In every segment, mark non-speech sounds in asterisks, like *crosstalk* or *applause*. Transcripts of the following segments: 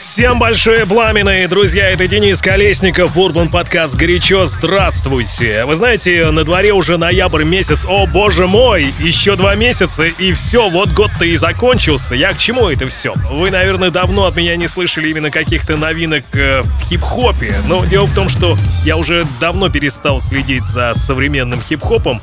Всем большое пламенное, друзья, это Денис Колесников, Урбан Подкаст «Горячо», здравствуйте! Вы знаете, на дворе уже ноябрь месяц, о боже мой, еще два месяца и все, вот год-то и закончился. Я к чему это все? Вы, наверное, давно от меня не слышали именно каких-то новинок э, в хип-хопе, но дело в том, что я уже давно перестал следить за современным хип-хопом,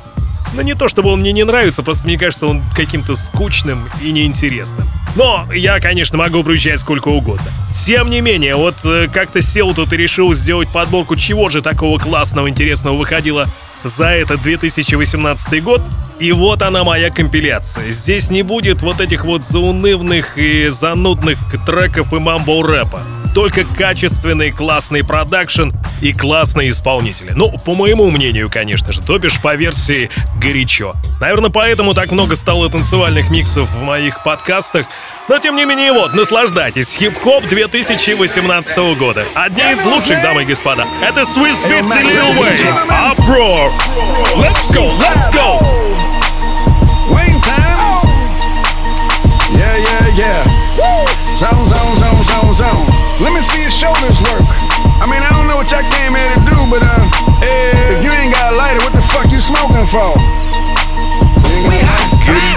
но не то, чтобы он мне не нравится, просто мне кажется, он каким-то скучным и неинтересным. Но я, конечно, могу включать сколько угодно. Тем не менее, вот э, как-то сел тут и решил сделать подборку, чего же такого классного, интересного выходило за этот 2018 год. И вот она моя компиляция. Здесь не будет вот этих вот заунывных и занудных треков и мамбо-рэпа только качественный классный продакшн и классные исполнители. Ну, по моему мнению, конечно же, то бишь по версии горячо. Наверное, поэтому так много стало танцевальных миксов в моих подкастах. Но тем не менее, вот, наслаждайтесь. Хип-хоп 2018 года. Одни из лучших, дамы и господа. Это Swiss Beats и Lil Wayne. Uproar. Let's go, let's go. Wayne time. Yeah, yeah, yeah. Zone, zone, zone, zone, zone. Let me see your shoulders work. I mean, I don't know what y'all came here to do, but uh, if you ain't got a lighter, what the fuck you smoking for?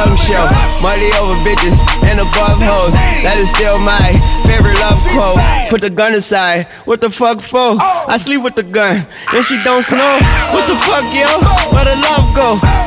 tongue show. Money over bitches and above hoes. That is still my favorite love quote. Put the gun aside. What the fuck for? I sleep with the gun and she don't snow. What the fuck, yo? Where the love go?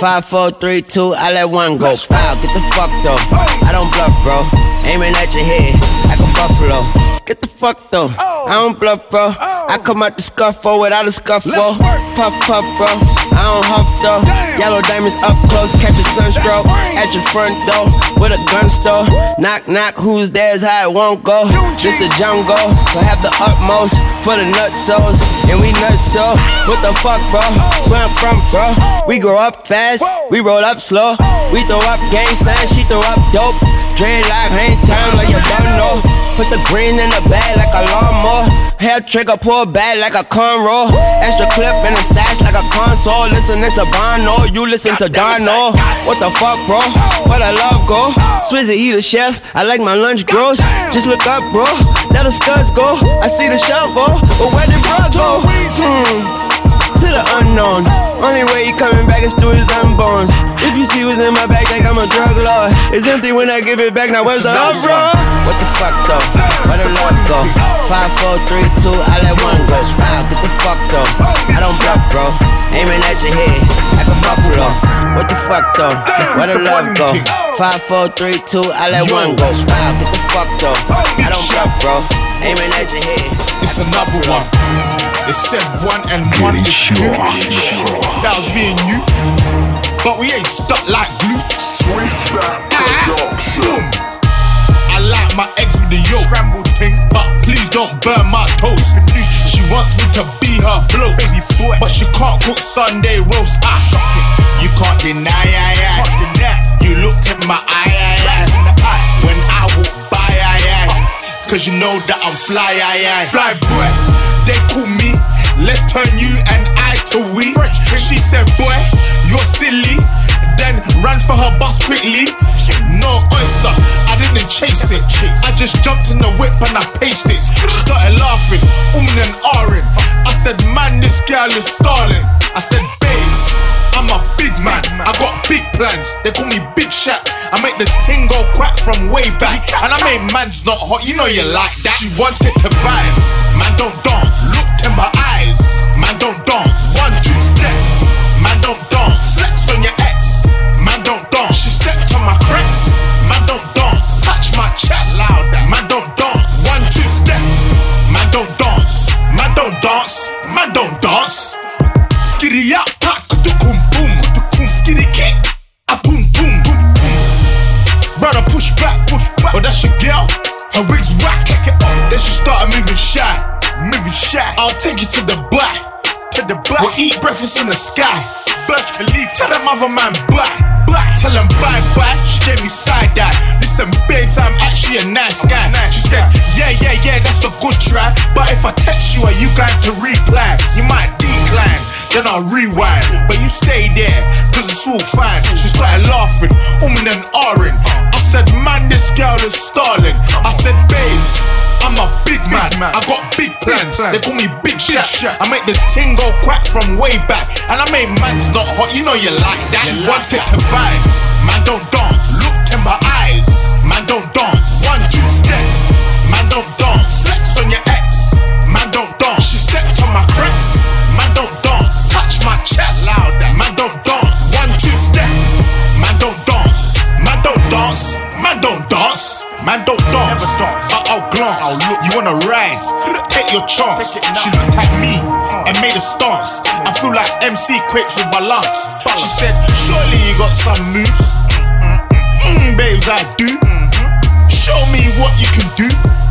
Five, four, three, two, I let one go. Wow, get the fuck though. I don't bluff, bro. Aiming at your head like a buffalo. Get the fuck though. I don't bluff, bro. I come out the scuffle oh, without a scuffle. Puff, puff, bro. I don't huff though. Yellow diamonds up close, catch a sunstroke. At your front door with a gun store. Knock, knock, who's there's how it won't go. Just the jungle, so have the utmost for the nutsos. And we nuts so. What the fuck, bro? Where I'm from, bro. We grow up fast, we roll up slow. We throw up gang signs, she throw up dope. Dreadlock, hang time like you don't know. Put the green in the bag like a lawnmower. Hair trigger, pull back like a cornrow. Extra clip in the stash like a console. Listening to Bono, you listen to Dono. What the fuck, bro? Where the love go? Swizzy, he the chef. I like my lunch gross. Just look up, bro. There the scuds go. I see the shovel, but where did bro go? Hmm to the unknown. Only way he coming back is through his unborns. If you see what's in my bag, like I'm a drug lord. It's empty when I give it back. Now where's the uproar? What the fuck though? Where the love go? Five, four, three, two, I let one go. Wow, get the fuck though. I don't bluff, bro. Aiming at your head like a buffalo. What the fuck though? Where the love go? Five, four, three, two, I let one go. Wow, get the fuck though. I don't bluff, bro. Aiming at your head. It's another one. It said one and one is two. That was me and you. But we ain't stuck like glue. Ah, boom. I like my eggs with the yolk. Scrambled thing. But please don't burn my toast. She wants me to be her bloke. But she can't cook Sunday roast. Ah, you can't deny, I, I. You looked in my eye, I, I. When I walk by, I, I. Cause you know that I'm fly, I, I. Fly boy, they call me. Let's turn you and I to we. She said, boy, you're silly. Then ran for her bus quickly. No oyster, I didn't chase it. I just jumped in the whip and I paced it. She started laughing, umming and ahhing. I said, man, this girl is stalling. I said, babes, I'm a big man. I got big plans. They call me Big Shaq. I make the ting go quack from way back. And I make man's not hot. You know you like that. She wanted to vibe. Man, don't dance. My eyes. Man, don't dance. I'll take you to the back, to the back. We'll eat breakfast in the sky. Burj Khalifa. Tell them other man bye, bye. Tell them bye, bye. She gave me side eye. Listen, babes, I'm actually a nice guy. She said, yeah, yeah, yeah, that's a good try. But if I text you, are you going to reply? You might decline, then I'll rewind. But you stay there, cause it's all fine. She started laughing, umming and ahhing. I said, man, this girl is stalling. I said, babes, I'm a big man. I got big plans. They call me Big Shaq. I make the ting go quack from way back. And I make man's not hot. You know you like that. She wanted to vibe. Man, don't dance. Looked in my eyes. Man, don't dance. One, two, step. Man, don't dance. Flex on your ex. Man, don't dance. She stepped on my cracks. Man, don't dance. Touch my chest. Loud. Man, don't dance. One, two, step. Man, don't dance. Man, don't dance. Man, don't dance. Man, don't dance. I- I'll glance. You wanna rise? Take your chance. She looked at me and made a stance. I feel like MC quakes with balance. She said, Surely you got some moves. Mm, babes, I do. Show me what you can do.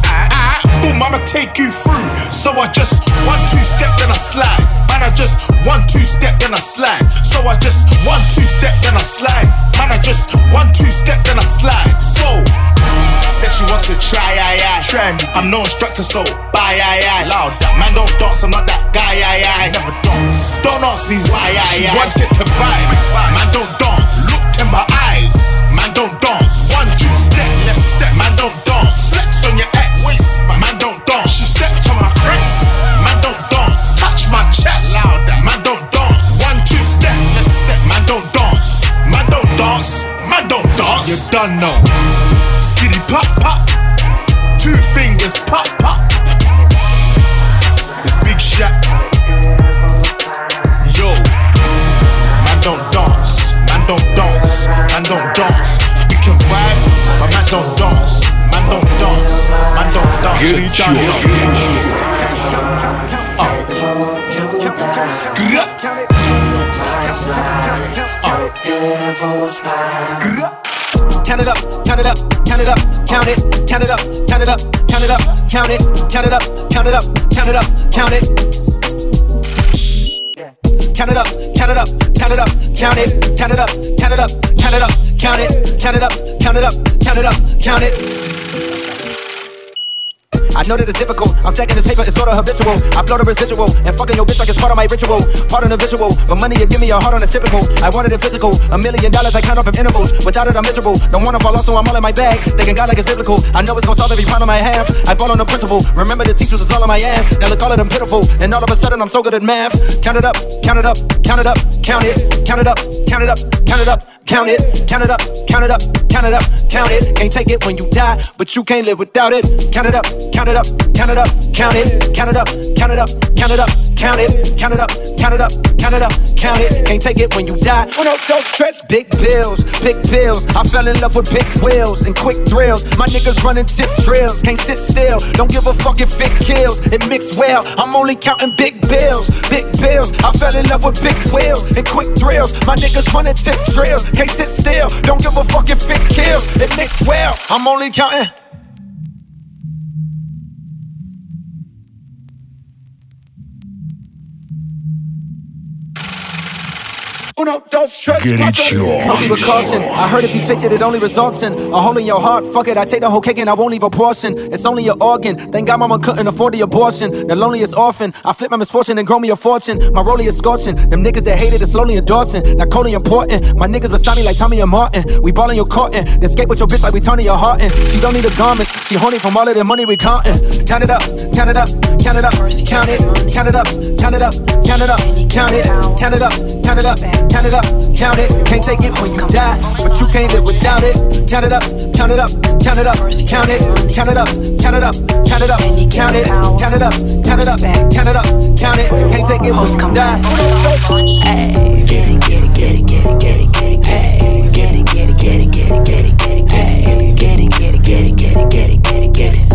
Ah, boom, I'ma take you through. So I just one, two step, then I slide. Man, I just one, two step, then I slide. So I just one, two step, then I slide. Man, I just one, two step, then I slide. So, said she wants to try, aye, aye. Try me. I'm no instructor, so bye, aye, aye. Loud. Man, don't dance, I'm not that guy, aye, aye. Never dance. Don't ask me why, aye, aye. She wanted to vibe. Man, don't dance. Looked in my eyes. Man, don't dance. One, two step, left step. Man, don't dance. Flex on your ex. Man, don't dance. She stepped on my cracks. Man, don't dance. Touch my chest. Loud. Man, don't dance. One, two step, left step. Man, don't dance. Man, don't dance. Man, don't dance. You done know. Skitty pop pop. Two fingers pop pop. The big shot. Yo. Man don't dance. Man don't dance. Man don't dance. We can vibe, but man don't dance. Man don't dance. Man don't dance. Get You it, done yo. know. Skra. Count it up, count it up, count it up, count it, count it up, count it up, count it up, count it, count it up, count it up, count it up, count it. Count it up, count it up, count it up, count it, count it up, count it up, count it up, count it, count it up, count it up, count it up, count it. I know that it's difficult. I'm stacking this paper, it's sorta habitual. I blow the residual and fucking your bitch like it's part of my ritual. Part of the visual, but money you give me a heart on a typical. I wanted it physical. A million dollars I count up in intervals. Without it, I'm miserable. Don't wanna fall off, so I'm all in my bag. Thinking God like it's biblical. I know it's gonna solve every problem I have. I ball on the principle. Remember the teachers is all on my ass. Now look, all of them pitiful. And all of a sudden, I'm so good at math. Count it up, count it up, count it up, count it, count it up, count it up, count it up, count it, count it up, count it up, count it up, count it. Can't take it when you die, but you can't live without it. Count it up, count it up, count it up, count it, count it up, count it up, count it up, count it, count it up, count it up, count it up, count it. Can't take it when you die. Oh no, don't stress. Big bills, big bills. I fell in love with big wheels and quick thrills. My niggas running tip drills. Can't sit still. Don't give a fuck if it kills. It mix well. I'm only counting big bills, big bills. I fell in love with big wheels and quick thrills. My niggas running tip drills. Can't sit still. Don't give a fuck if it kills. It mix well. I'm only counting. Uno, dos, tres, Get it yours. Posey with caution. I heard if you chase it, it only results in a hole in your heart. Fuck it, I take the whole cake and I won't leave a portion. It's only your organ. Thank God mama couldn't afford the abortion. The loneliest orphan. I flip my misfortune and grow me a fortune. My rollie is scorching. Them niggas that hated it slowly endorsing. Now coldly important. My niggas beside me like Tommy and Martin. We ballin' your cotton. Then skate with your bitch like we Tonya Harding. She don't need the garments. She horny from all of the money we countin'. Count it up, count it up, count it up, count it, count it up, count it up, count it up, count it, count it up, count it up count it up, count it. Can't take it when you die, but you can't live without it. Count it up, count it up, count it up, count it, count it up, count it up, count it up, count it, count it up, count it up, count it up, count it. Can't take it when you die. Get it, get it, get it, get it, get it, get it, get it, get it, get it, get it, get it, get it, get it, get it, get it, get it, get it, get it, get it,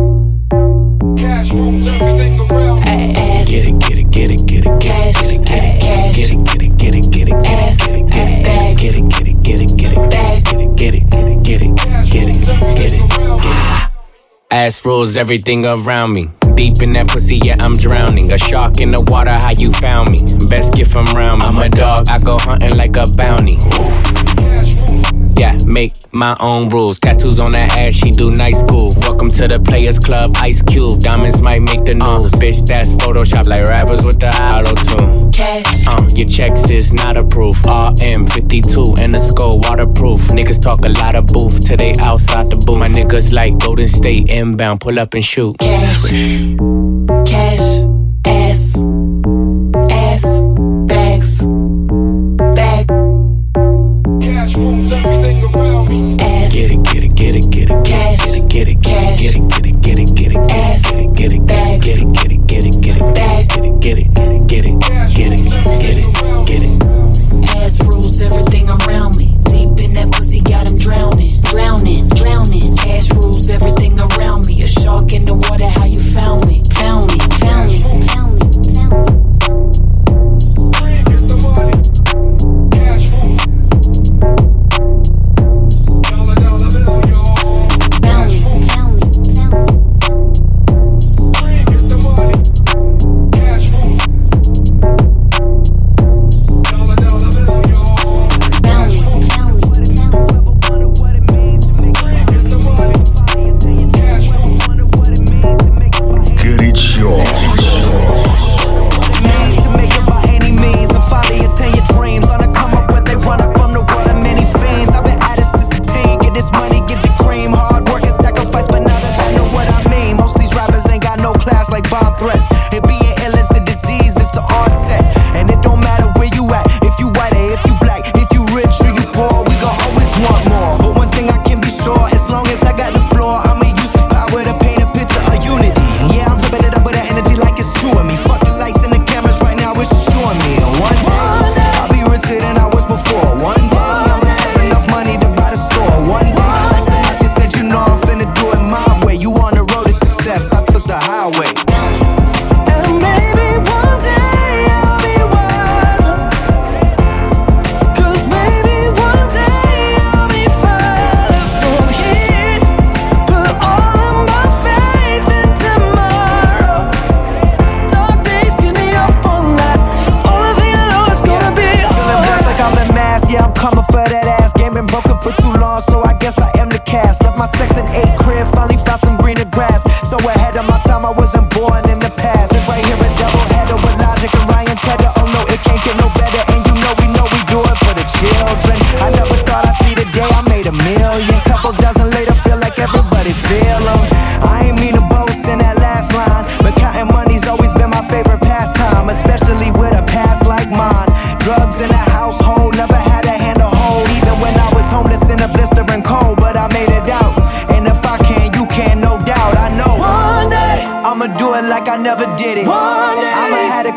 it, get it, get it, Cash, get it, get it, cash. get it, get it, get it, get it, get Ass, it, get it, bags. get it, get it, get it, get it, Bag. get it, get it, get it, get it, get it, get it, get it. Ass rules everything around me. Deep in that pussy, yeah, I'm drowning. A shark in the water, how you found me? Best gift from round me. I'm a dog, I go hunting like a bounty. Yeah, make my own rules. Tattoos on that ass, she do night school. Welcome to the Players Club, Ice Cube. Diamonds might make the news. Bitch, that's Photoshop like rappers with the auto tune. Cash, Uh, your checks is not approved. RM52 and the skull waterproof. Niggas talk a lot of booth till they outside the booth. My niggas like Golden State inbound, pull up and shoot. cash, Swish. cash, ass, ass,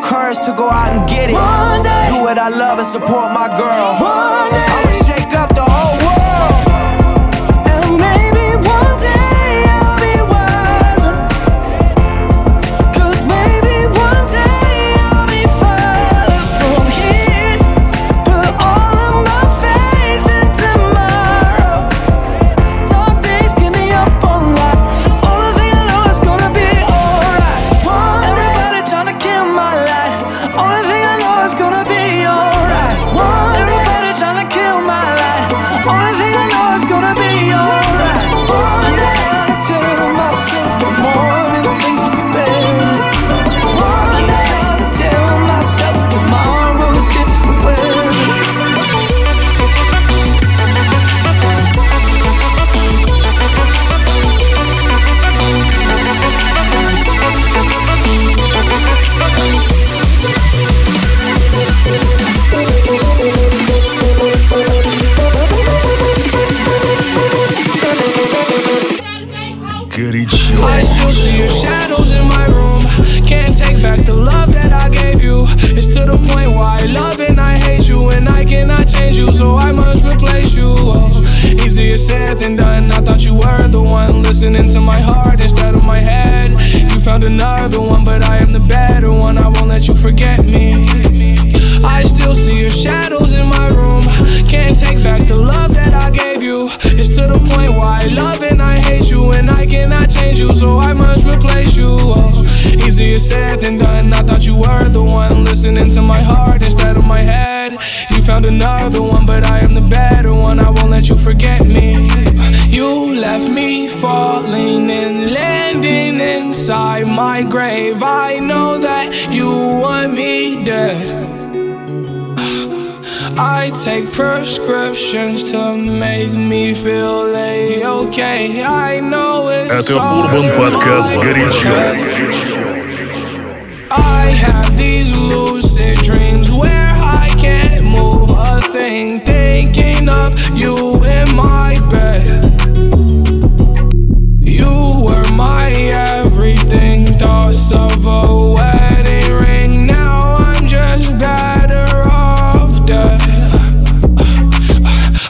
courage to go out and get it. Do what I love and support my girl. take prescriptions to make me feel a-okay. I know it's Это Урбан подкаст горячо. I have these lucid dreams where I can't move a thing, thinking of you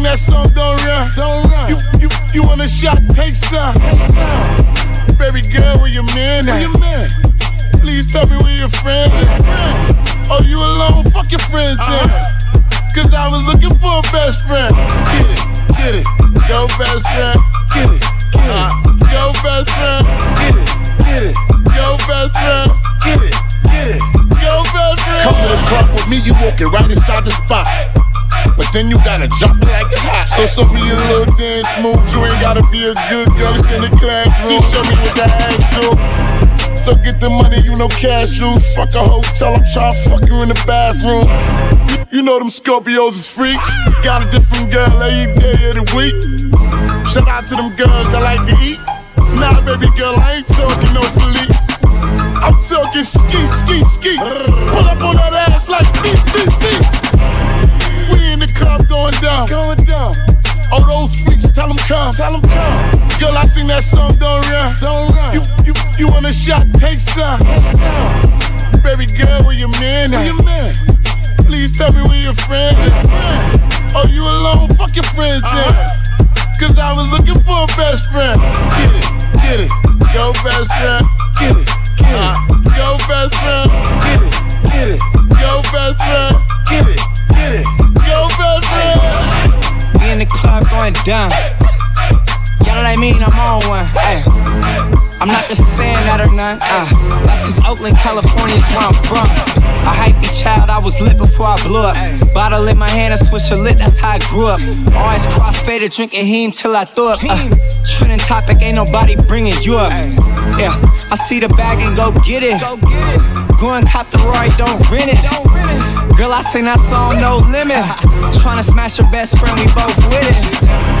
sing that song, don't run. Don't run. You, you, you want a shot? Take some. Take some. Baby girl, where your man at? Where your man? Please tell me where your friend at. Oh, you alone? Fuck your friends uh-huh. then. Cause I was looking for a best friend. Get it, get it. Go best friend. Get it, get it. Uh-huh. Go best friend. Get it, get it. Go best friend. Get it, get it. Go best friend. Come to the club with me, you walking right inside the spot. But then you gotta jump like it's hot. So show me a little dance move. You ain't gotta be a good girl. It's in the classroom. Just show me what that ass do. So get the money, you know cash rules. Fuck a hotel, I'm tryna fuck you in the bathroom. You, know them Scorpios is freaks. Got a different girl every day of the week. Shout out to them girls that like to eat. Nah, baby girl, I ain't talking no Philippe. I'm talking ski, ski, ski. Pull up on that ass like beep, come. Tell them come. Girl, I sing that song, don't run. Don't run. You, you, you want a shot? Take some. Take some. Baby girl, where your man at? Where man? Please tell me where your friend at. Oh, you alone? Fuck your friends uh-huh. then. Cause I was looking for a best friend. Get it, get it. Go best friend. Get it, get it. Uh-huh. Go best friend. Get it, get it. Go best friend. Get it, get it. Go best friend. We in the club going down. Y'all I mean? I'm on one. Hey. I'm not Just saying that or none. Uh, that's cause Oakland, California is where I'm from. A hypey child, I was lit before I blew up. Bottle in my hand, I switch a lit, that's how I grew up. Always crossfaded, drinking heme till I threw up. Uh, trending topic, ain't nobody bringing you up. Yeah, I see the bag and go get it. Go and cop the Roy, don't rent it. Girl, I sing that song, no limit. *laughs* Tryna smash your best friend, we both with it.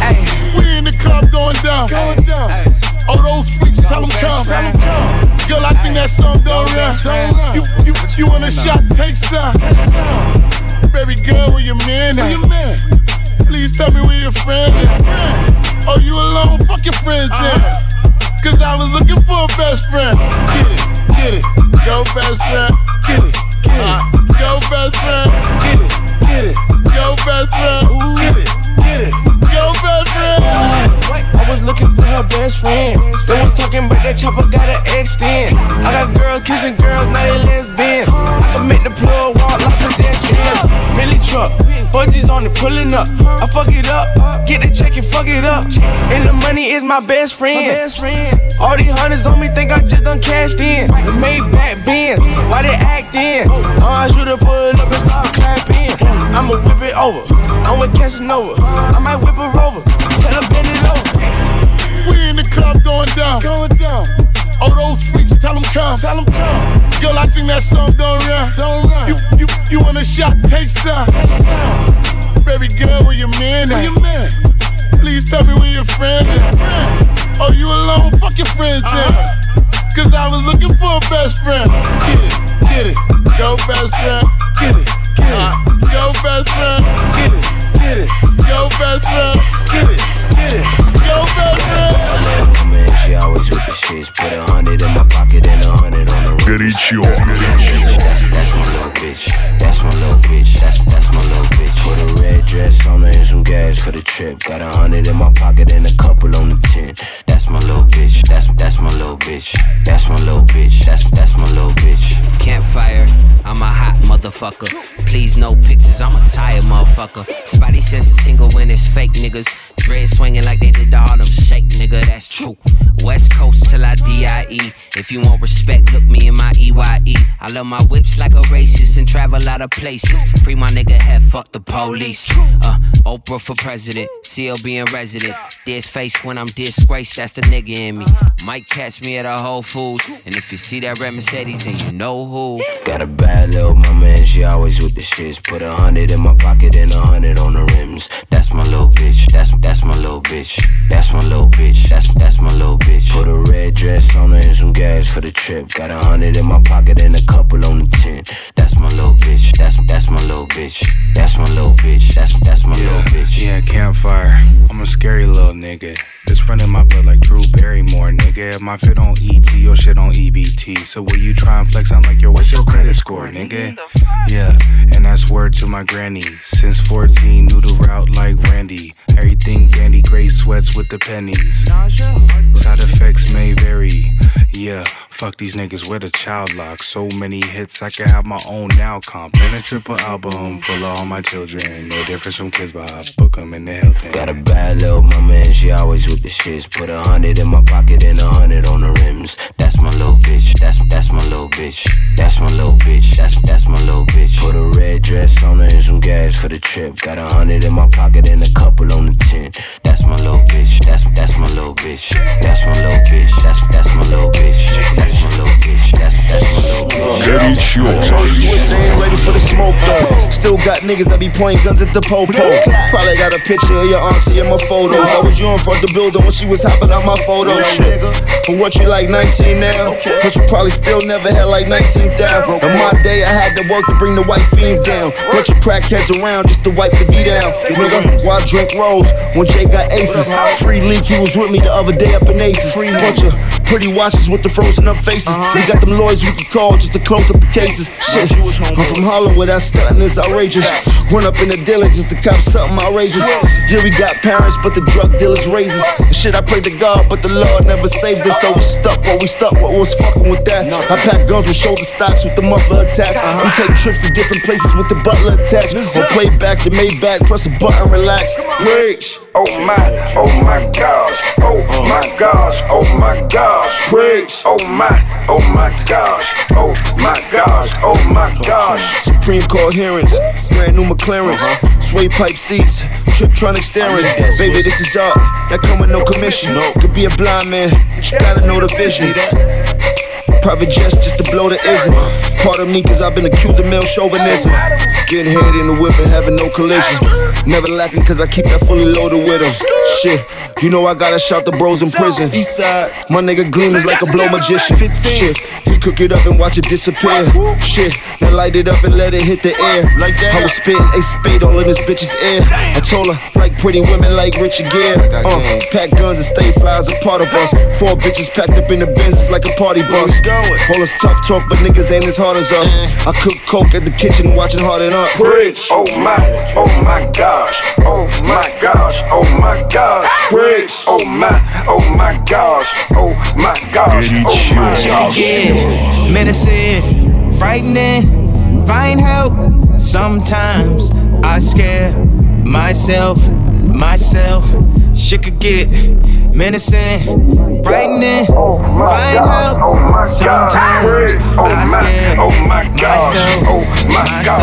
Ay. We in the club going down. Going down. All those freaks, tell them come. Girl, I sing that song, don't run. You, you, you want a shot? Take some. Baby girl, where your man at? Please tell me where your friend at. Oh, you alone? Fuck your friends uh-huh. then. Cause I was looking for a best friend. Get it, get it. Go best friend. Get it, Go best friend. Get it, get it. Go best friend. Get it, get it. Best friend. I was looking for her best friend. Was talking that chopper got. I got girls kissing girls, now they lesbian. I can make the plug walk like on it, pulling up. I fuck it up, get the check and fuck it up. And the money is my best friend. All these hundreds on me think I just done cashed in. The made back Benz, why they acting? Uh, I should've pulled up and start clapping. I'ma whip it over, I'm with Casanova. I might whip a rover, tell her bend it over. We in the club going down. Going down. All those freaks, tell them come. Tell them come. Girl, I sing that song, don't run. Don't run. You, you, you want a shot? Take some. Baby girl, where your man at? Where your man? Please tell me where your friend at. Oh, you alone? Fuck your friends uh-huh. then. Cause I was looking for a best friend. Get it, get it. Go best friend. Get it, get it. Uh-huh. Go best friend. Get it, get it. Go best friend. Get it, get it go, baby. She always with the shits. Put a hundred in my pocket and a hundred on the road. Derecho. That's, that's my little bitch. That's my little bitch. That's, that's my little bitch. Put a red dress on her and some gas for the trip. Got a hundred in my pocket and a couple on the tent. That's my little bitch. That's, that's my little bitch. That's my little bitch. That's, that's my little bitch. Campfire. I'm a hot motherfucker. Please, no pictures. I'm a tired motherfucker. Spidey senses tingle when it's fake niggas. Dread swinging like they did the Harlem Shake, nigga, that's true. West Coast till I DIE. If you want respect, look me in my EYE. I love my whips like a racist and travel lot of places. Free my nigga head, fuck the police. Uh, Oprah for president, CLB in resident. This face when I'm disgraced, that's the nigga in me. Might catch me at a Whole Foods. And if you see that red Mercedes, then you know who. Got a bad little mama and she always with the shits. Put a hundred in my pocket and a hundred on the rims. That's my little bitch. That's that's my little bitch. That's my little bitch. That's that's my little bitch. Put a red dress on her and some gas for the trip. Got a hundred in my pocket and a couple on the tin. That's my little bitch. That's that's my little bitch. That's my little bitch. That's that's my little bitch. Yeah, campfire. I'm a scary little nigga. It's running my blood like Drew Barrymore, nigga. My fit on ET, your shit on EBT. So will you try and flex? I'm like, yo, what's your credit score, nigga? Yeah, and that's word to my granny. Since 14, knew the route like Randy. Everything dandy, gray sweats with the pennies. Side effects may vary. Yeah, fuck these niggas with a child lock. So many hits, I can have my own now comp. And a triple album full of all my children. No difference from kids, but I book 'em in the Hilton. Got a bad little mama and she always with the shits. Put a hundred in my pocket and a hundred on the rims. That's my little bitch. That's that's my little bitch. That's my little bitch. That's that's my little bitch. Put a red dress on her and some gas for the trip. Got a hundred in my pocket and a couple on the tin shit. That's my little bitch. That's that's my little bitch. That's my little bitch. That's that's my little bitch. That's my little bitch. That's that's my little bitch. Get yours. Ready for the smoke though. Still got niggas that be pointing guns at the popo. Probably got a picture of your auntie in my photos. I was you in front of the building when she was hopping on my photo. Shit. But what you like 19 now? Cause you probably still never had like 19 down. In my day, I had to work to bring the white fiends down. Bunch of crackheads around just to wipe the V down. Nigga, why drink rolls when Jay got aces? Free leak, he was with me the other day up in Aces. Bunch of pretty watches with the frozen up faces. We got them lawyers we can call just to close up the cases. Shit, I'm from Harlem where that stunting is outrageous. Run up in the dealer just to cop something outrageous. Yeah, we got parents, but the drug dealers raised us. Shit, I pray to God, but the Lord never saved us. So we stuck what we stuck, what was fucking with that. I pack guns with shoulder stocks with the muffler attached. We take trips to different places with the butler attached. Or play back the Maybach, press a button, relax. Preach. Oh my, oh my gosh, oh my gosh, oh my gosh. Preach. Oh my, oh my gosh, oh my gosh, oh my gosh. Supreme coherence, brand new McLaren's, sway pipe seats, Tiptronic steering. Baby, this is art that come with no commission. No. Could be a blind man, you gotta know the vision. Private jets just to blow the ism. Part of me, cause I've been accused of male chauvinism. Getting head in the whip and having no collision. Never laughing cause I keep that fully loaded with them. Shit, you know I gotta shout the bros in prison. My nigga Gleam is like a blow magician. Shit, he cook it up and watch it disappear. Shit, now light it up and let it hit the air. Like that. I was spitting a spade all in this bitch's ear. I told her, like pretty women like Richard Gere. Uh, pack guns and stay flies a part of us. Four bitches packed up in the Benz, it's like a party bus. All this tough talk, but niggas ain't as hard as us. I cook coke at the kitchen, watching Harden Up. Preach. Oh my, oh my gosh, oh my gosh, oh my gosh. Preach. Oh my, oh my gosh, oh my gosh, oh my gosh. Yeah, medicine, frightening, find help. Sometimes I scare myself, myself. Shit could get menacing, frightening, oh find help. Oh Sometimes I scare myself, myself.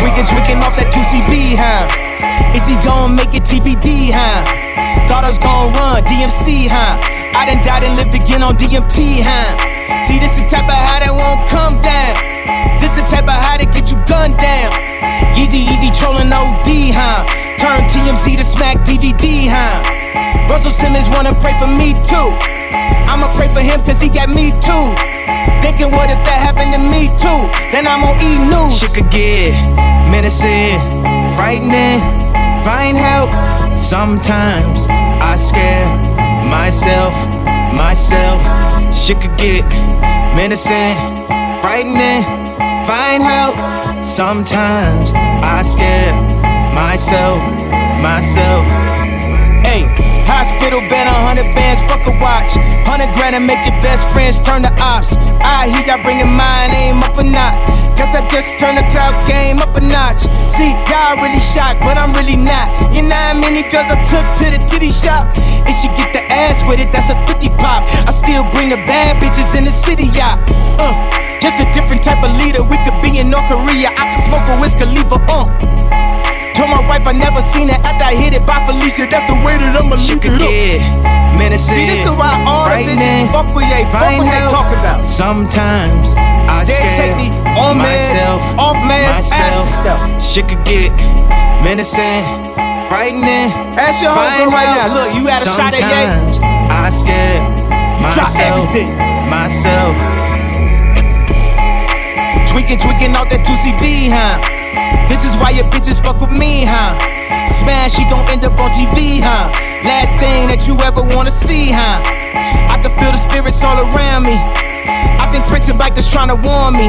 Tweaking, tweaking off that 2CB, huh? Is he gon' make it TBD, huh? Thought I was gon' run DMC, huh? I done died and lived again on DMT, huh? See, this the type of high that won't come down. This the type of high that get you gunned down. Easy, easy trolling OD, huh? Turn TMZ to smack DVD, huh? Russell Simmons wanna pray for me too. I'ma pray for him cause he got me too. Thinking what if that happened to me too? Then I'm on E! News. Shit could get menacing, frightening, find help. Sometimes I scare myself, myself. Shit could get menacing, frightening, find help. Sometimes I scare myself, myself. Hey, hospital been a hundred bands, fuck a watch. Hundred grand and make your best friends turn to ops. I hear y'all bringing my name up a notch. Cause I just turned the cloud game up a notch. See, y'all really shocked, but I'm really not. You know how many girls I took to the titty shop? And she get the ass with it, that's a 50 pop. I still bring the bad bitches in the city, y'all. Uh, just a different type of leader. We could be in North Korea. I could smoke a whiskey, leave her, uh. Told my wife I never seen it after I hit it by Felicia. That's the way that I'ma leave it up. Menacing, See, this is why all the bitches fuck with they fuck what they talk about. Sometimes I They scare take me on myself, off meds, ask myself. yourself. Shit could get menacing, frightening. Ask your homegirl right now. Look, you had a shot at Ye? Sometimes I scare drop myself, everything. myself. Tweaking, tweaking out that 2CB, huh? This is why your bitches fuck with me, huh? Smash, she gon' end up on TV, huh? Last thing that you ever wanna see, huh? I can feel the spirits all around me. I think Prince and bikers tryna warn me.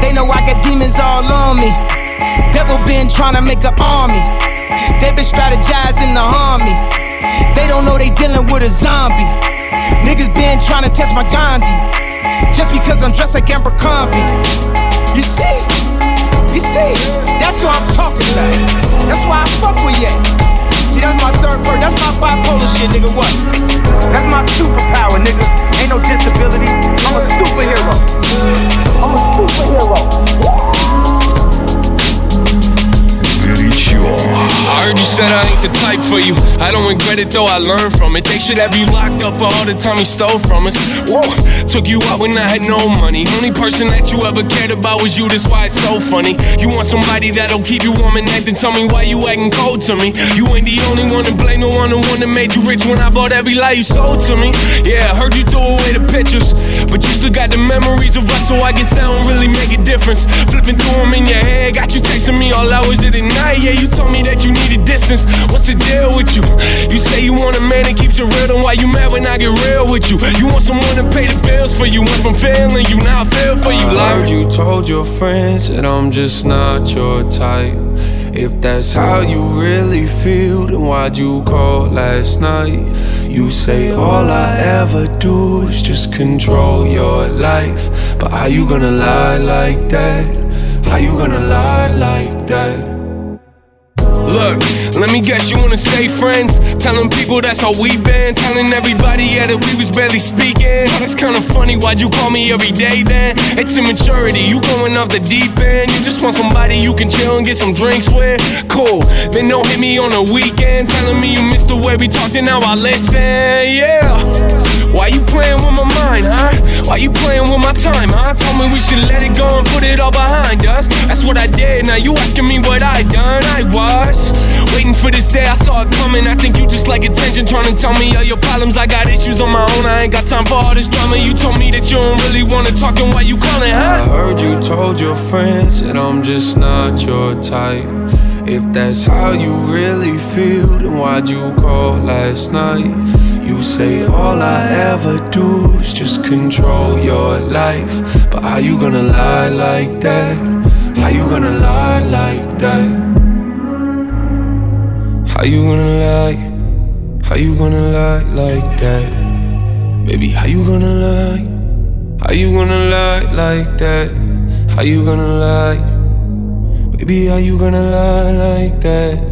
They know I got demons all on me. Devil been tryna make an army. They been strategizing to harm me. They don't know they dealing with a zombie. Niggas been tryna test my Gandhi. Just because I'm dressed like Abercrombie. You see? You see? That's what I'm talking about. That's why I fuck with you. See, that's my third bird. That's my bipolar shit, nigga. What? That's my superpower, nigga. Ain't no disability. I'm a superhero. I'm a superhero. I heard you said I ain't the type for you. I don't regret it though, I learned from it. They should have you locked up for all the time you stole from us. Whoa, took you out when I had no money. Only person that you ever cared about was you, that's why it's so funny. You want somebody that'll keep you warm at night, then tell me why you acting cold to me. You ain't the only one to blame, no one the one that made you rich when I bought every lie you sold to me. Yeah, I heard you threw away the pictures. But you still got the memories of us, so I guess that don't really make a difference. Flipping through them in your head, got you texting me all hours of the night. Yeah, you told me that you needed distance. What's the deal with you? You say you want a man that keeps it real, then why you mad when I get real with you? You want someone to pay the bills for you. Went from failing you, now I feel for you. I heard you told your friends that I'm just not your type. If that's how you really feel, then why'd you call last night? You say all I ever do is just control your life. But how you gonna lie like that? How you gonna lie? Look, let me guess you wanna stay friends. Telling people that's how we been. Telling everybody, yeah, that we was barely speaking. That's kinda funny, why'd you call me every day then? It's immaturity, you going off the deep end. You just want somebody you can chill and get some drinks with. Cool, then don't hit me on the weekend. Telling me you missed the way we talked and now I listen, yeah. Why you playing with my mind, huh? Why you playing with my time, huh? Told me we should let it go and put it all behind us. That's what I did. Now you asking me what I done. I was waiting for this day. I saw it coming. I think you just like attention, trying to tell me all your problems. I got issues on my own. I ain't got time for all this drama. You told me that you don't really wanna talk, and why you calling, huh? I heard you told your friends that I'm just not your type. If that's how you really feel, then why'd you call last night? You say all I ever do is just control your life. But how you gonna lie like that? How you gonna lie like that? How you gonna lie? How you gonna lie like that? Baby, how you gonna lie? How you gonna lie like that? How you gonna lie? Baby, how you gonna lie like that?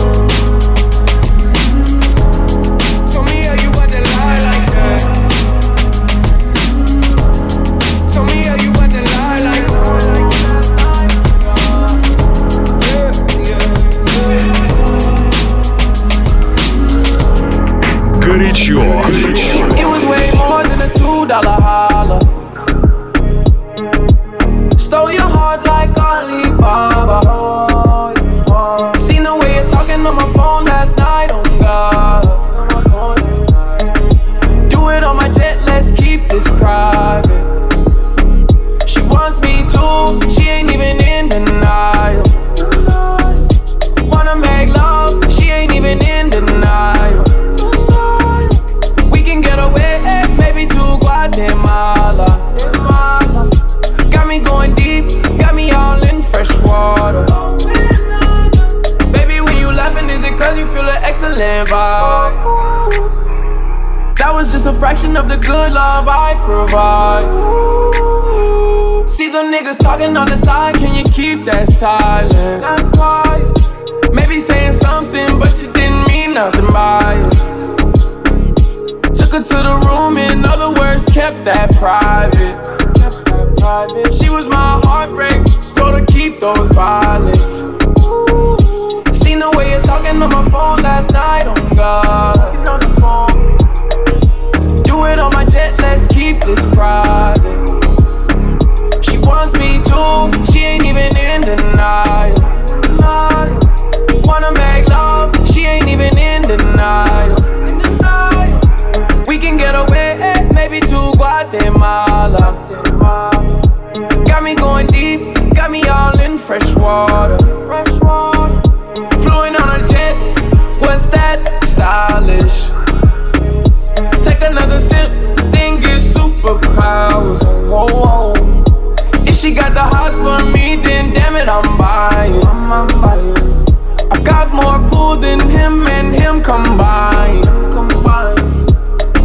than him and him combined.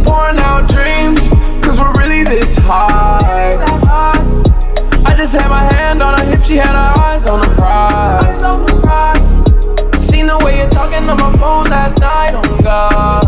Pouring out dreams, cause we're really this high. I just had my hand on her hip, she had her eyes on the prize. Seen the way you're talking on my phone last night, oh God.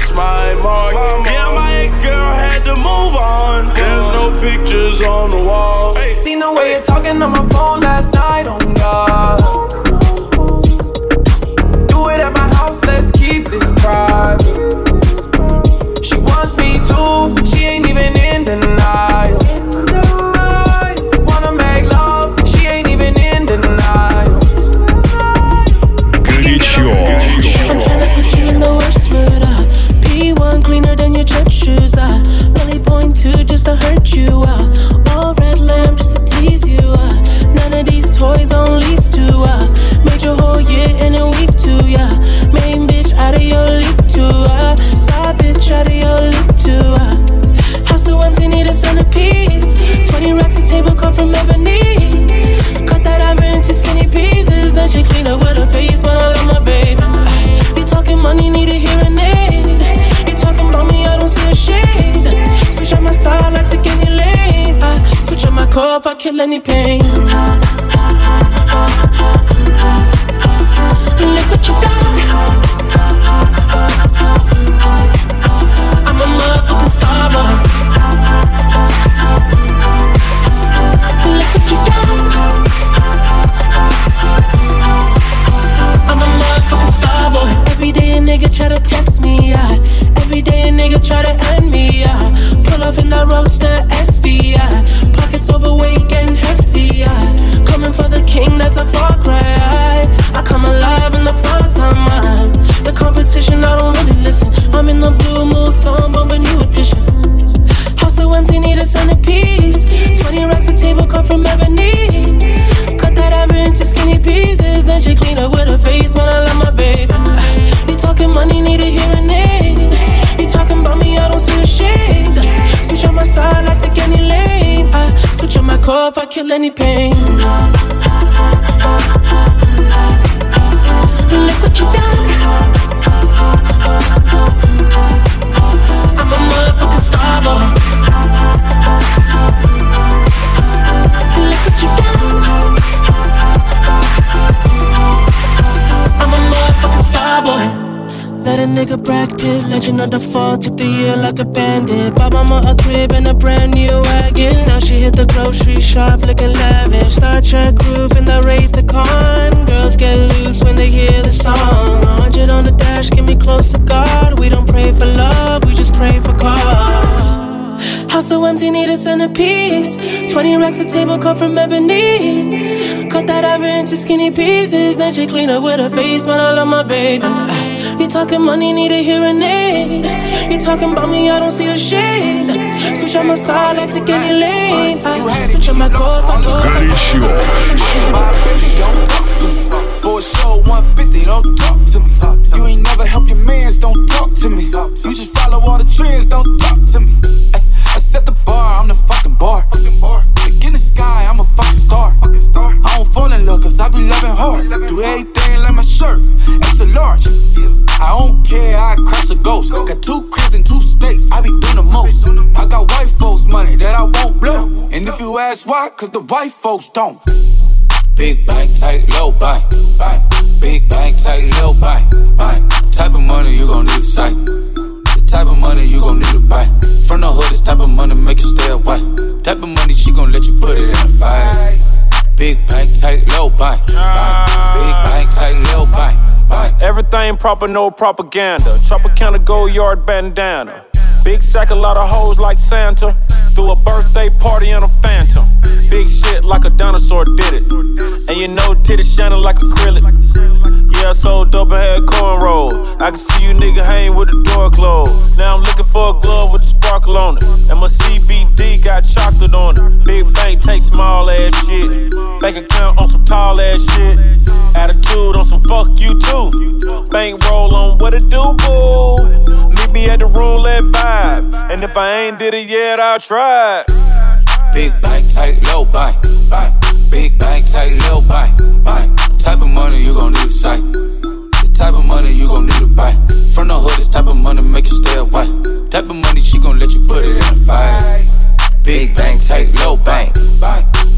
Miss my mark. Yeah, my ex girl had to move on. There's no pictures on the wall. Seen the way you're talking on my phone last night, kill any pain. Look what you done. I'm a motherfucking star boy. Look what you done. I'm a motherfucking star boy. Every day a nigga try to test me, yeah. Every day a nigga try to end me, yeah. Pull off in that roadster SV, yeah. Pockets overweight, getting hefty, yeah. Coming for the king, that's a far cry. I come alive in the fall time, man. The competition, I don't really listen. I'm in the blue Mulsanne, bumping new edition. House so empty, need a centerpiece. 20 racks a table come from ebony. Cut that into skinny pieces. Then she clean up with her face, man. I love my baby. You talking money, need a hearing on I kill any pain. Look what you done. I'm a motherfucking star boy. Look what you done. I'm a motherfucking star boy. Let a nigga Brad Pitt, legend of the fall, took the year like a bandit. Bought mama a crib and a brand new wagon. Now she hit the grocery shop looking lavish. Star Trek roof in the Wraith the Khan. Girls get loose when they hear the song. 100 on the dash, get me close to God. We don't pray for love, we just pray for cause. House so empty, need a centerpiece. 20 racks a table come from ebony. Cut that ever into skinny pieces. Then she clean up with her face, man. I love my baby. Ah, You talking money, need a hearing aid. You talking about me, I don't see the shade. Switch on my side, I take any lane. I switch on my course, I go. Горячо. For a show 150, don't talk to me. You ain't never help your mans, don't talk to me. You just follow all the trends, don't talk to me. Ay, I set the bar, I'm the fucking bar. Cause I be loving hard. Do everything like my shirt, it's a large. I don't care, I crash a ghost. Got two cribs and two states, I be doing the most. I got white folks' money that I won't blow. And if you ask why, cause the white folks don't. Big bank, tight, low buy, buy. Big bank, tight, low buy, buy. Type of money you gon' need a sight. The type of money you gon' need to buy. From the hood, this type of money make you stay away. Type of money she gon' let you put it in a fight. Big bank, take low buy. Big bank, tight, low buy. Everything proper, no propaganda. Tropicana Goyard bandana. Big sack, a lot of hoes like Santa. Threw a birthday party in a phantom. Big shit like a dinosaur did it. And you know titty shining like acrylic. Yeah, I sold dope and had cornrow. I can see you nigga hang with the door closed. Now I'm looking for a glove with a sparkle on it. And my CBD got chocolate on it. Big bank take small ass shit. Bank account on some tall ass shit. Attitude on some fuck you too. Bank roll on what it do, boo. Meet me at the roulette vibe. And if I ain't did it yet, I'll try. Big bank, take low bank, bank. Big bank, tight, low bank. Type of money you gon' need a sight. The type of money you gon' need to buy. From the hood, this type of money make you stay away. Type of money she gon' let you put it in a fight. Big bank, tight, low bank.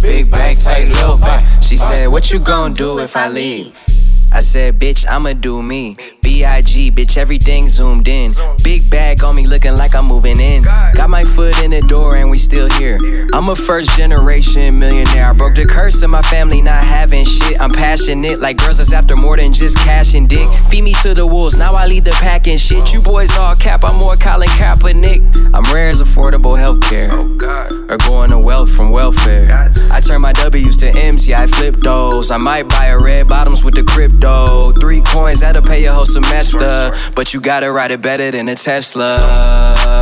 Big bank, tight, low bank. She said, What you gon' do if I leave? I said, bitch, I'ma do me. B.I.G., bitch, everything zoomed in. Big bag on me looking like I'm moving in. Got my foot in the door and we still here. I'm a first generation millionaire. I broke the curse of my family not having shit. I'm passionate like girls that's after more than just cash and dick. Feed me to the wolves, now I lead the pack and shit. You boys all cap, I'm more Colin Kaepernick. I'm rare as affordable healthcare. Or going to wealth from welfare. I turn my W's to M's, yeah, I flip those. I might buy a red bottoms with the crypto. Three coins that'll pay your whole semester. But you gotta ride it better than a Tesla.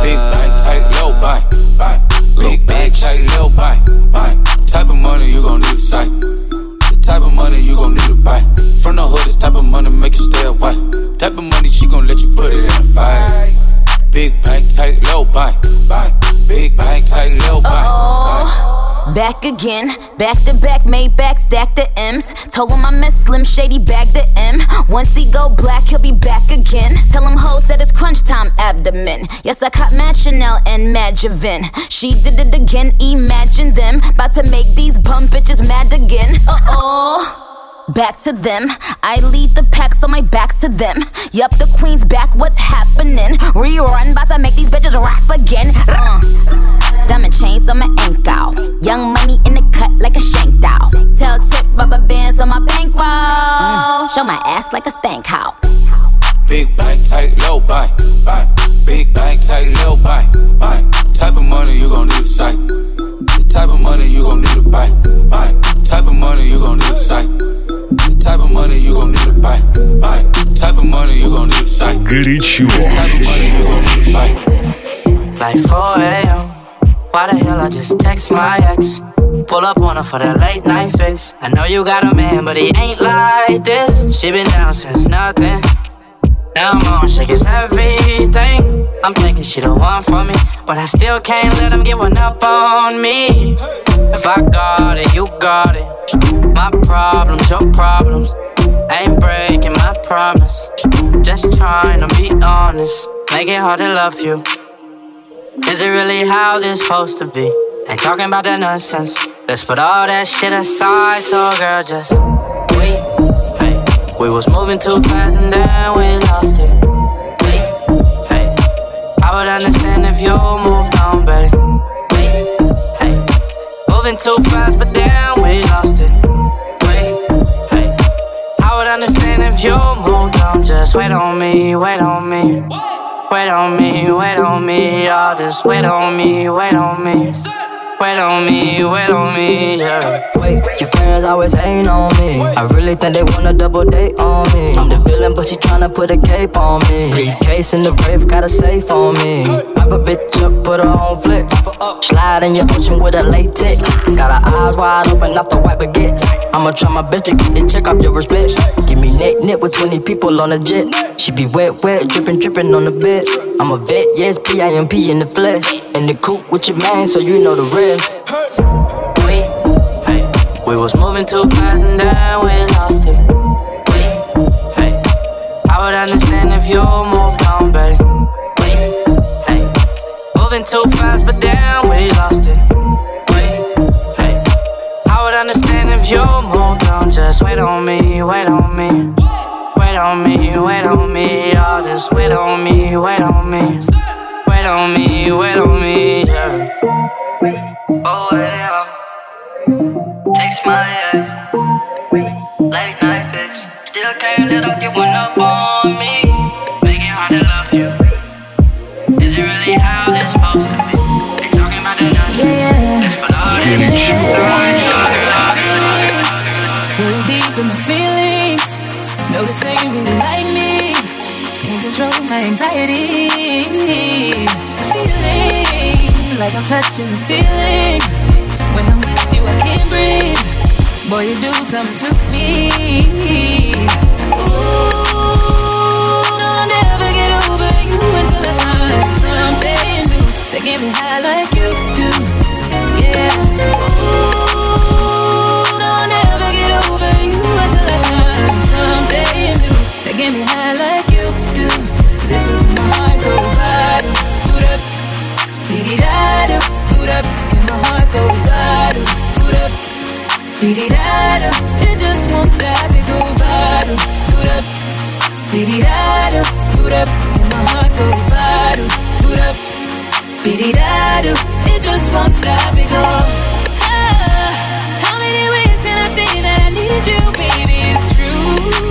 Big bank, tight, low bank, bank. Big bank, tight, low bank, bank. Type of money you gon' need a sight. The type of money you gon' need to buy. From the hood, this type of money make you stay away. Type of money she gon' let you put it in a fight. Big bank, tight, low bank, bank. Big bank, tight, low bank. Back again, back to back, made back, stack the M's. Told him I miss Slim Shady, bag the M. Once he go black, he'll be back again. Tell him hoes that it's crunch time abdomen. Yes, I caught Mad Chanel and Mad Javin. She did it again, imagine them. About to make these bum bitches mad again. Uh oh. Back to them. I lead the pack, so my back's to them. Yup, the queen's back, what's happening? Rerun, bout to make these bitches rap again. Uh. Diamond chains on my ankle. Young money in the cut like a shank doll. Tail tip rubber bands on my bankroll. Show my ass like a stank cow. Big bank, tight, low bank, bank. Big bank, tight, low bank, bank. Type of money you gon' need a sight. The type of money you gon' need to buy, bank. Type of money you gon' need a sight. The type of money you gon' need to buy, bank. Type of money you gon' need a sight. Горячо. Type of money you gon' need to buy. Like 4 a.m. Why the hell I just text my ex? Pull up on her for that late night fix. I know you got a man, but he ain't like this. She been down since nothing. Now I'm on, shake it's everything. I'm thinking she the one for me, but I still can't let him get one up on me. If I got it, you got it. My problems, your problems. Ain't breaking my promise. Just trying to be honest. Make it hard to love you. Is it really how this supposed to be? Ain't talking about that nonsense. Let's put all that shit aside, so girl, just wait. Hey, we was moving too fast and then we lost it. Wait, hey, I would understand if you moved on, babe. Wait, hey, moving too fast, but then we lost it. Wait, hey, I would understand if you moved on. Just wait on me, wait on me. Wait on me, wait on me, y'all just wait on me, wait on me. Wait on me, wait on me, yeah. Wait, your friends always hating on me. I really think they wanna double date on me. I'm the villain, but she tryna put a cape on me. Briefcase in the brave, got a safe on me. Pop a bitch up, put her on flip. Slide in your ocean with a latex. Got her eyes wide open off the white baguettes. I'ma try my best to get the check off your respect. Give me neck knit with 20 people on a jet. She be wet, wet, drippin', drippin' on the bed. I'm a vet, yes, P-I-M-P in the flesh. In the coop with your man, so you know the rest. Wait, hey, we was moving too fast and then we lost it. Wait, hey, I would understand if you moved on, babe. Wait, hey, moving too fast, but then we lost it. Wait, hey, I would understand if you moved on. Just wait on me, wait on me. Wait on me, wait on me, y'all just wait on me, wait on me. Wait on me, wait on me, yeah. Oh yeah, text my like I'm touching the ceiling. When I'm with you, I can't breathe. Boy, you do something to me. Ooh, I'll never get over you until I find something new that get me high like you do. Yeah. Ooh, I'll never get over you until I find something new that get me high like boot up, and my heart go bada, boot up, dee da do. It just won't stop, it go bada, boot up, dee da do, boot up, and my heart go bada, boot up, dee da do. It just won't stop, it go. Ah, how many ways can I say that I need you, baby? It's true.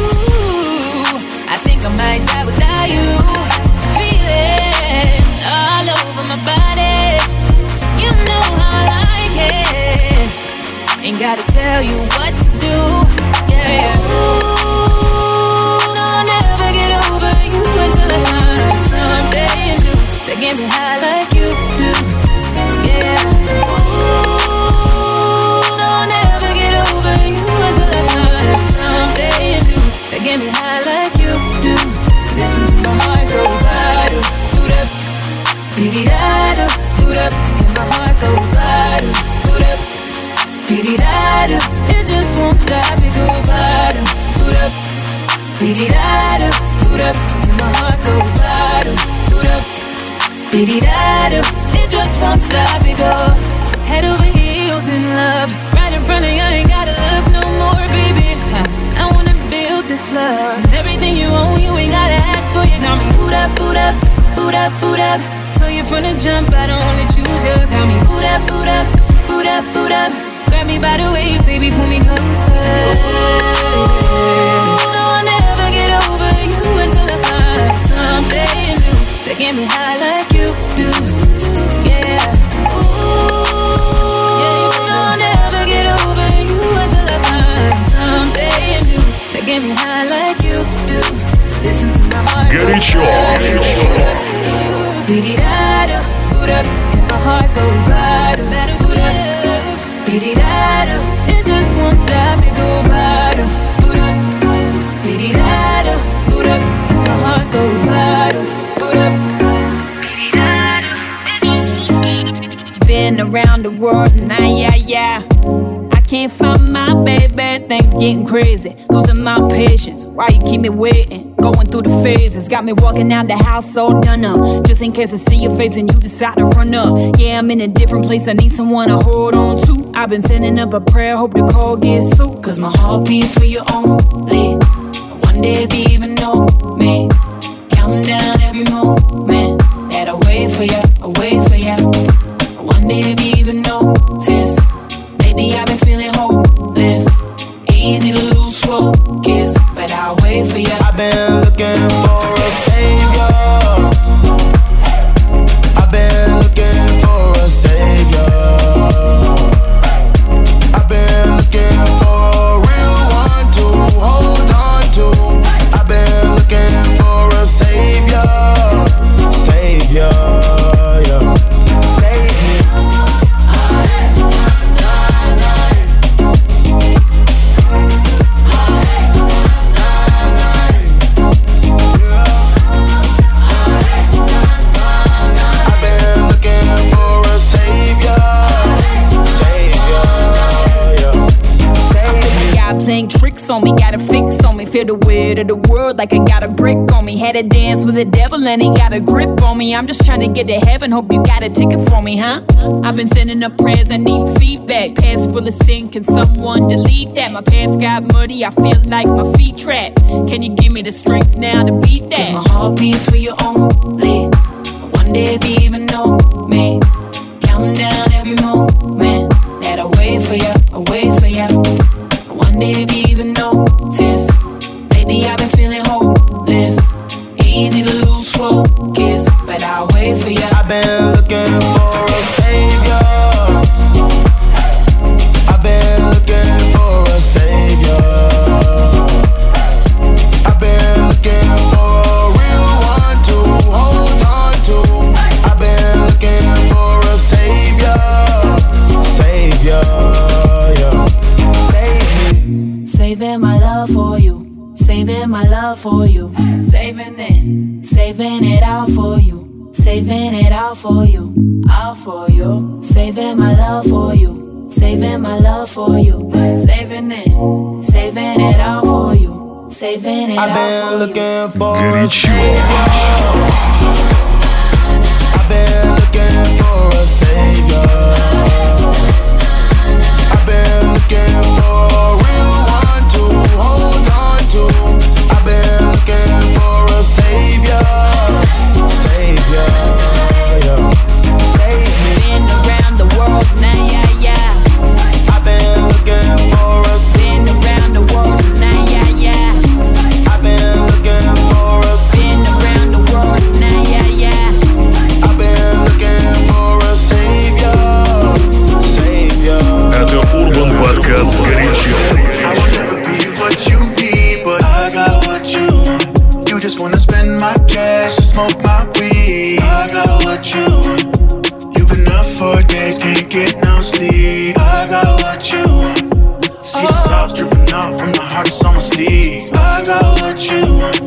Gotta tell you what to do. Yeah. Ooh, I'll never get over you until I find something new that get me high like you do, boot up, my heart go bada, boot up. It just won't stop, it go head over heels in love, right in front of you. I ain't gotta look no more, baby. I wanna build this love. Everything you own, you ain't gotta ask for. You got me boot up, boot up, boot up, boot up. You're front to jump, I don't only choose you. Got me boot up, boot up, boot up, boot up. Grab me by the waist, baby, pull me closer. Ooh, get over you until I find something new to get me high like you do. Yeah. Ooh. Yeah, you know I'll never get over you until I find something new to get me high like you do. Listen to my heart. Get it sure. Get it sure. My heart go right out it just won't stop, it go bottom. Been around the world and I, yeah, yeah. I can't find my baby, things getting crazy. Losing my patience, why you keep me waiting? Going through the phases, got me walking out the house all done up. Just in case I see your face and you decide to run up. Yeah, I'm in a different place, I need someone to hold on to. I've been sending up a prayer, hope the call gets through. Cause my heart beats for you only. I wonder if me. Counting down every moment that I wait for you, I wait like I got a brick on me. Had to dance with the devil and he got a grip on me. I'm just trying to get to heaven, hope you got a ticket for me, huh? I've been sending up prayers, I need feedback. Pants full of sin, can someone delete that? My path got muddy, I feel like my feet trapped. Can you give me the strength now to beat that? Cause my heart beats for you only. I wonder if you even know me. Counting down every moment that I wait for you, I wait for you. I wonder if you I've out been for looking you. for a Горячо. Heart, it's on my sleeve. I got what you want.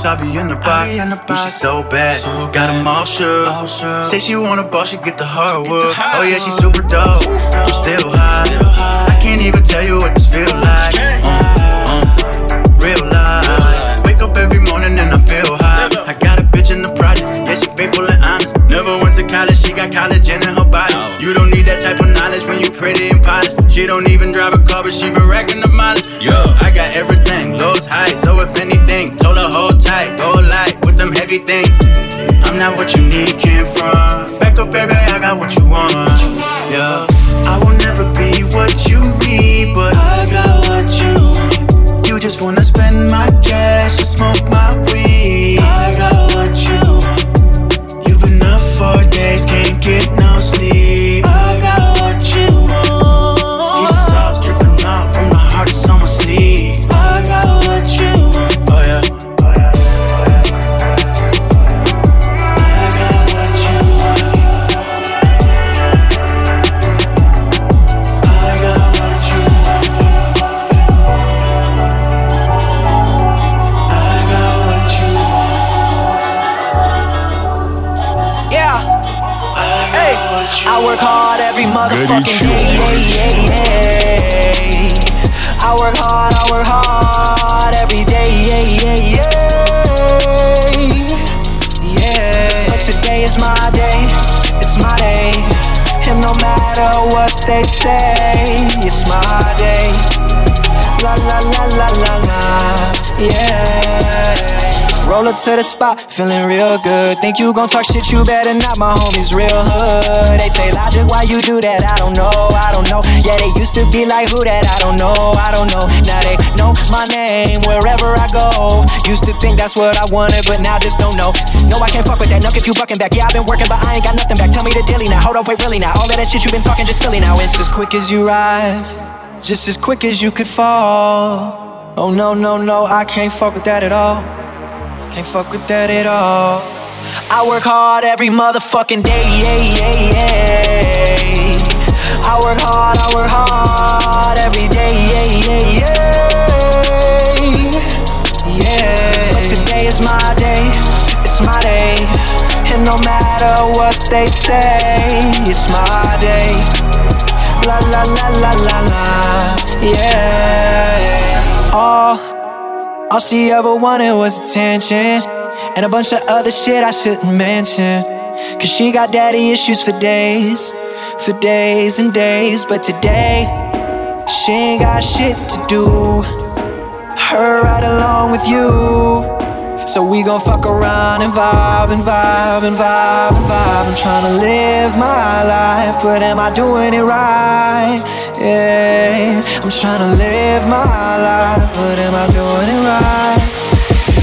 Inbox, I'll be in the box. Ooh, she so bad, So got them all shook. Say she wanna ball, she get the hardwood. Oh yeah, she super dope. I'm still high. I can't even tell you what this feel like. Uh, uh, real life. Wake up every morning and I feel high. I got a bitch in the project, yeah she faithful and honest. Never went to college, she got collagen in her body. You don't need that type of knowledge when you pretty and polished. She don't even drive a car, but she been racking the things. I'm not what you need, came from. Back up, baby, I got what you want. To the spot, feeling real good. Think you gon' talk shit, you better not. My homies real hood. They say logic, why you do that? I don't know, I don't know. Yeah, they used to be like who that? I don't know, I don't know. Now they know my name wherever I go. Used to think that's what I wanted, but now just don't know. No, I can't fuck with that. Nuck if you bucking back. Yeah, I've been working, but I ain't got nothing back. Tell me the daily now. Hold up, wait, really now. All of that shit you been talking just silly now. It's as quick as you rise, just as quick as you could fall. Oh no, no, no, I can't fuck with that at all. Can't fuck with that at all. I work hard every motherfucking day. Yeah, yeah, yeah. I work hard, I work hard every day. Yeah, yeah, yeah. Yeah. But today is my day. It's my day. And no matter what they say, it's my day. La la la la la la. Yeah. Oh. All she ever wanted was attention. and a bunch of other shit I shouldn't mention. Cause she got daddy issues for days, for days and days. But today, she ain't got shit to do. Her right along with you. So we gon' fuck around and vibe and vibe and vibe and vibe. I'm tryna live my life, but am I doing it right? Yeah, I'm tryna live my life, but am I doing it right?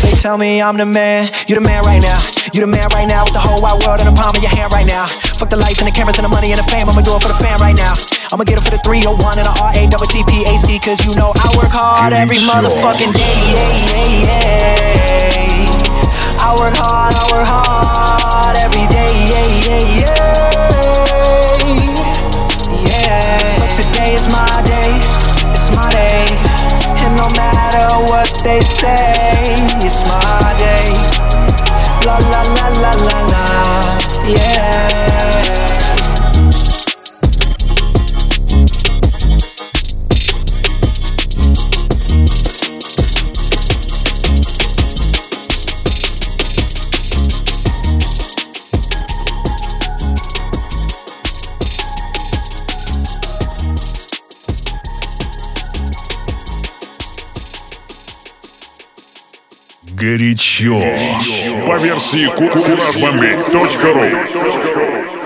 They tell me I'm the man, you the man right now. You the man right now with the whole wide world in the palm of your hand right now. Fuck the lights and the cameras and the money and the fame, I'ma do it for the fan right now. I'ma get it for the 301 and the R A double T P A C, cause you know I work hard every motherfucking day. Yeah, yeah, yeah. I work hard, I work hard every day, yeah, yeah, yeah. What they say, it's my day. La la la la la la, yeah. Горячо. По версии kurajbombi.ru